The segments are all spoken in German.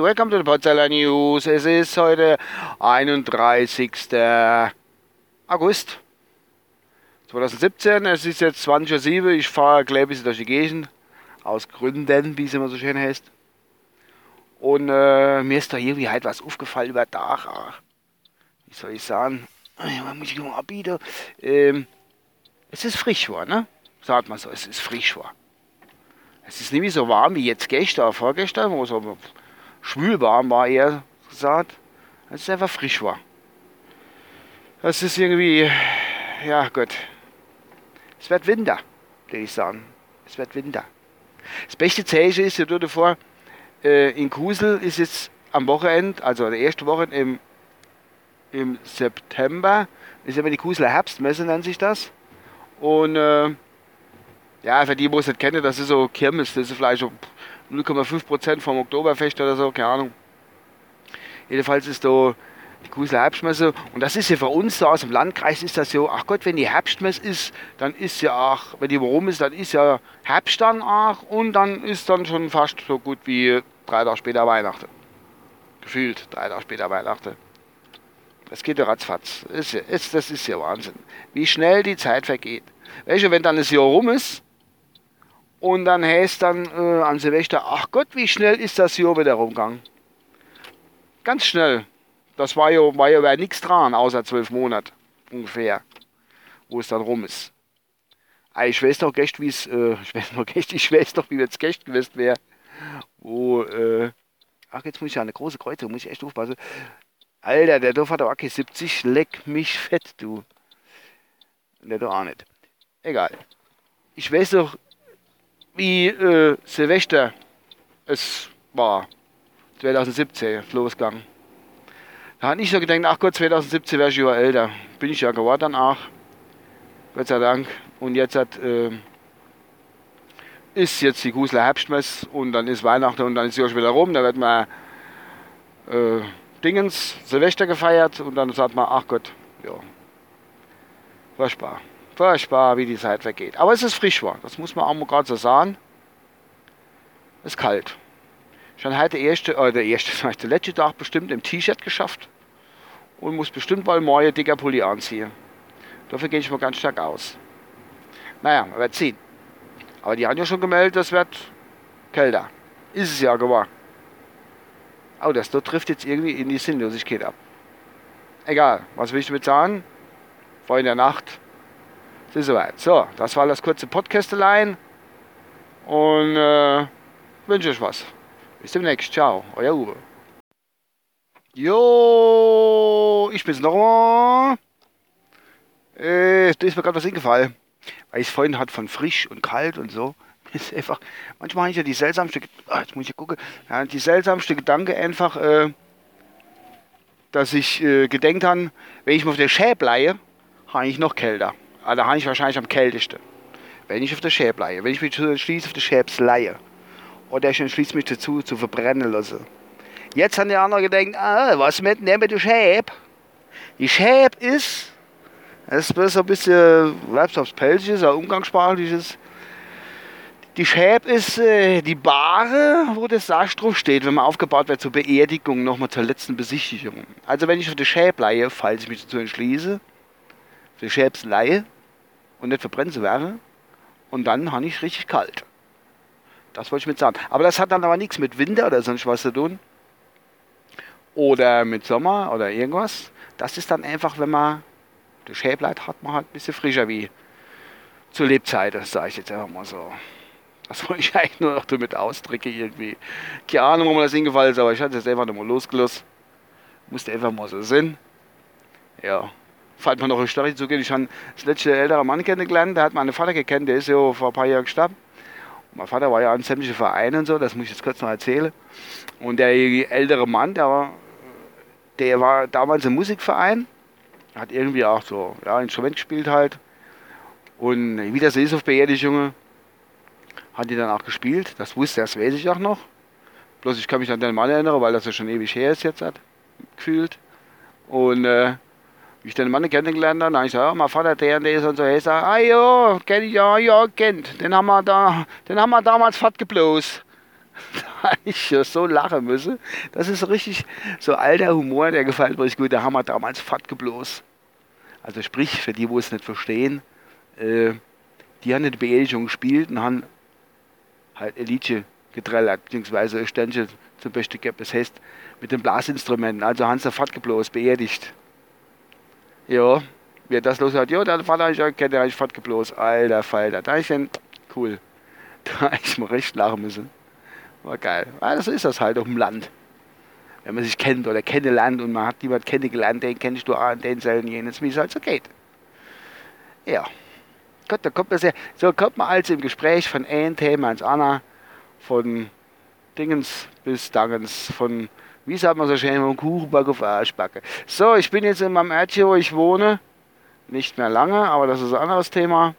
Welcome to the Potsdamer News. Es ist heute 31. August 2017. Es ist jetzt 20.07 Uhr. Ich fahre gleich ein bisschen durch die Gegend. Aus Gründen, wie es immer so schön heißt. Und äh, mir ist da irgendwie halt was aufgefallen über Dach. Ach, wie soll ich sagen? Ja, muss ich mal abbieten. Ähm, es ist frisch war, ne? Sagt man so, es ist frisch war. Es ist nicht mehr so warm wie jetzt gestern, vorgestern, wo es aber schwül warm war, eher gesagt. Es ist einfach frisch war. Das ist irgendwie, ja Gott. Es wird Winter, würde ich sagen. Es wird Winter. Das beste Zeichen ist ja dort davor, äh, in Kusel ist jetzt am Wochenende, also der erste Woche im, im September, ist immer die Kuseler Herbstmesse, nennt sich das. Und äh, ja, für die, die es nicht kennen, das ist so Kirmes, das ist vielleicht so 0,5% vom Oktoberfest oder so, keine Ahnung. Jedenfalls ist da die Kusler Herbstmesse und das ist ja für uns da aus dem Landkreis ist das so, ach Gott, wenn die Herbstmesse ist, dann ist ja auch, wenn die rum ist, dann ist ja Herbst dann auch und dann ist dann schon fast so gut wie drei Tage später Weihnachten. Gefühlt drei Tage später Weihnachten. Das geht ja ratzfatz. Das ist, das ist ja Wahnsinn. Wie schnell die Zeit vergeht. Weißt du, wenn dann das Jahr rum ist, und dann heißt dann äh, an Silvester, ach Gott, wie schnell ist das Jahr wieder rumgegangen. Ganz schnell. Das war ja, war ja nichts dran, außer zwölf Monate ungefähr, wo es dann rum ist. Ah, ich weiß doch gest, wie es, äh, ich weiß noch gest, ich weiß doch, wie es gest gewesen wäre, wo, äh, ach, jetzt muss ich ja eine große Kreuzung, muss ich echt aufpassen. Alter, der Dorf hat doch 70, leck mich fett, du. Der doch auch nicht. Egal. Ich weiß doch, wie äh, Silvester es war. 2017 losgegangen. Da habe ich so gedacht, ach Gott, 2017 wäre ich ja älter. Bin ich ja geworden danach. Gott sei Dank. Und jetzt hat, äh, ist jetzt die Kusler Herbstmess und dann ist Weihnachten und dann ist es wieder rum. Da wird man äh, Dingens, Silvester gefeiert und dann sagt man, ach Gott, ja, furchtbar. Furchtbar, wie die Zeit vergeht. Aber es ist frisch war, das muss man auch mal gerade so sagen. Es ist kalt. Schon heute der erste, äh, der erste, der letzte Tag bestimmt im T-Shirt geschafft und muss bestimmt mal morgen dicker Pulli anziehen. Dafür gehe ich mal ganz stark aus. Naja, man wird sehen. Aber die haben ja schon gemeldet, das wird kälter. Ist es ja geworden. Oh, das dort trifft jetzt irgendwie in die Sinnlosigkeit ab. Egal, was will ich damit sagen? Vor in der Nacht ist soweit. So, das war das kurze Podcastelein. Und äh, wünsche euch was. Bis demnächst. Ciao, euer Uwe. Jo, ich bin's nochmal. Äh, da ist mir gerade was eingefallen. Weil ich es vorhin hat von frisch und kalt und so. Ist einfach, manchmal habe ich ja die seltsamste, ah, jetzt muss ich ja gucken, ja, die seltsamste Gedanke einfach, äh, dass ich äh, gedenkt habe, wenn ich mal auf der Schäb leihe, habe ich noch kälter. Ah, da habe ich wahrscheinlich am kältesten. Wenn ich auf der Schäb leihe. Wenn ich mich entschließe, auf der Schäb leihe. Oder ich entschließe mich dazu, zu verbrennen lassen. Jetzt haben die anderen gedacht, ah, was mit, ne, mit der Schäb? Die Schäb ist, das ist so ein bisschen, bleibst aufs Pelzisches, oder umgangssprachliches. Die Schäb ist äh, die Bahre, wo das Sasch drauf steht, wenn man aufgebaut wird zur Beerdigung, nochmal zur letzten Besichtigung. Also wenn ich auf der Schäb leihe, falls ich mich dazu entschließe, für die Schäbs leihe, und nicht verbrennen zu werden. Und dann habe ich richtig kalt. Das wollte ich mit sagen. Aber das hat dann aber nichts mit Winter oder sonst was zu tun. Oder mit Sommer oder irgendwas. Das ist dann einfach, wenn man das Schäbleit hat, man halt ein bisschen frischer wie zur Lebzeiten, sage ich jetzt einfach mal so. Das wollte ich eigentlich nur noch damit ausdrücken irgendwie. Keine Ahnung, wo mir das hingefallen ist, aber ich hatte es einfach nochmal losgelassen. Musste einfach mal so sein. Ja fällt mir noch Story zu gehen. Ich habe das letzte ältere Mann kennengelernt, der hat meinen Vater gekannt, der ist ja vor ein paar Jahren gestorben. Mein Vater war ja an sämtlichen Vereinen und so, das muss ich jetzt kurz noch erzählen. Und der ältere Mann, der war, der war damals im Musikverein, hat irgendwie auch so ja, Instrument gespielt halt. Und wie das ist auf Beerdigungen, hat die dann auch gespielt. Das wusste er, das weiß ich auch noch. Bloß ich kann mich an den Mann erinnern, weil das ja schon ewig her ist jetzt hat, gefühlt. Und äh, ich den Mann kennengelernt habe, habe ich gesagt, ja, mein Vater, der und der ist und so. Er sagt, ah ja, kenn ich, ja, ja, kennt. Den haben wir da, den haben wir damals fett geblost. da ich so lachen müsse. Das ist richtig so alter Humor, der gefällt mir richtig gut. Der haben wir damals fortgebloß. Also sprich, für die, wo es nicht verstehen, äh, die haben eine Beerdigung gespielt und haben halt Elite getrellert, beziehungsweise ein Ständchen zum Beispiel gegeben. Das heißt, mit den Blasinstrumenten. Also haben sie fortgebloß, beerdigt. Ja, wer das los hat, ja, der Vater ich kennt, der ich fortgebloß. Alter Falter, da ist ein cool. Da ich mal recht lachen müssen. War geil. Ja, das ist das halt auf dem Land. Wenn man sich kennt oder kennenlernt und man hat jemanden kennengelernt, den kennst du an, den selben jenes, wie es halt so geht. Ja. Gott, da kommt das ja. So kommt man also im Gespräch von einem Thema ins andere, von Dingens bis Dangens, von, wie sagt man so schön, vom Kuchenback auf Arschbacke. So, ich bin jetzt in meinem Örtchen, wo ich wohne. Nicht mehr lange, aber das ist ein anderes Thema.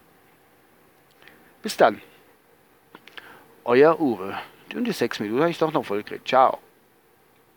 Bis dann. Euer Uwe. Und die sechs Minuten habe ich doch noch voll gekriegt. Ciao.